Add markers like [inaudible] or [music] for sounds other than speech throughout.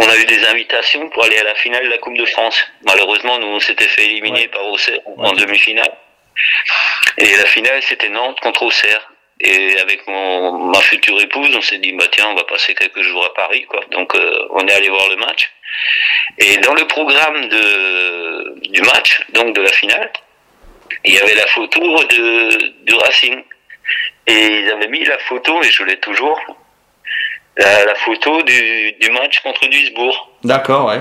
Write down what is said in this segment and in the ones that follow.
On a eu des invitations pour aller à la finale de la Coupe de France. Malheureusement, nous, on s'était fait éliminer Ouais. par Auxerre en Ouais. demi-finale. Et la finale, c'était Nantes contre Auxerre. Et avec mon, ma future épouse, on s'est dit, bah tiens, on va passer quelques jours à Paris, quoi. Donc, euh, on est allé voir le match. Et dans le programme de, du match, donc de la finale, il y avait la photo de, du Racing. Et ils avaient mis la photo, et je l'ai toujours, la, la photo du, du match contre Duisbourg D'accord, ouais.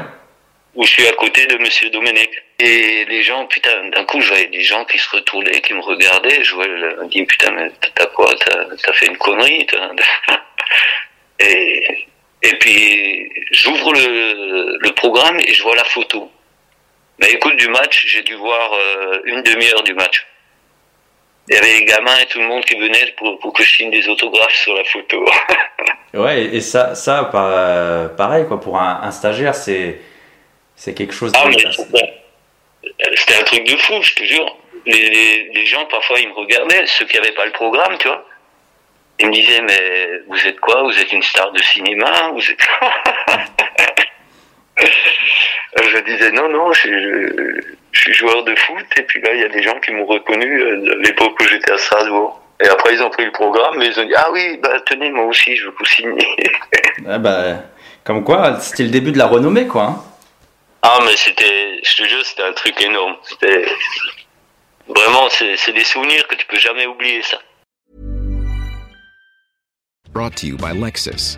où je suis à côté de Monsieur Domenech. Et les gens, putain, d'un coup, je voyais des gens qui se retournaient, qui me regardaient. Je voyais, je me dis, putain, mais t'as quoi? T'as fait une connerie [laughs] Et, et puis, j'ouvre le, le programme et je vois la photo. Mais écoute, du match, j'ai dû voir euh, une demi-heure du match. Il y avait les gamins et tout le monde qui venaient pour, pour que je signe des autographes sur la photo. [laughs] Ouais, et ça, ça par- pareil, quoi, pour un, un stagiaire, c'est, c'est quelque chose Ah, de- mais c'était un truc de fou, je te jure. Les, les, les gens, parfois, ils me regardaient, ceux qui n'avaient pas le programme, tu vois. Ils me disaient, mais vous êtes quoi? Vous êtes une star de cinéma? Vous êtes [laughs] Je disais, non, non, je suis joueur de foot. Et puis là, il y a des gens qui m'ont reconnu euh, à l'époque où j'étais à Strasbourg. Et après, ils ont pris le programme, mais ils ont dit, ah oui, bah tenez, moi aussi, je veux vous signer. [laughs] Ah bah, comme quoi, c'était le début de la renommée, quoi. hein. Ah, mais c'était, je te jure, c'était un truc énorme. C'était vraiment, c'est c'est des souvenirs que tu peux jamais oublier, ça. Brought to you by Lexus.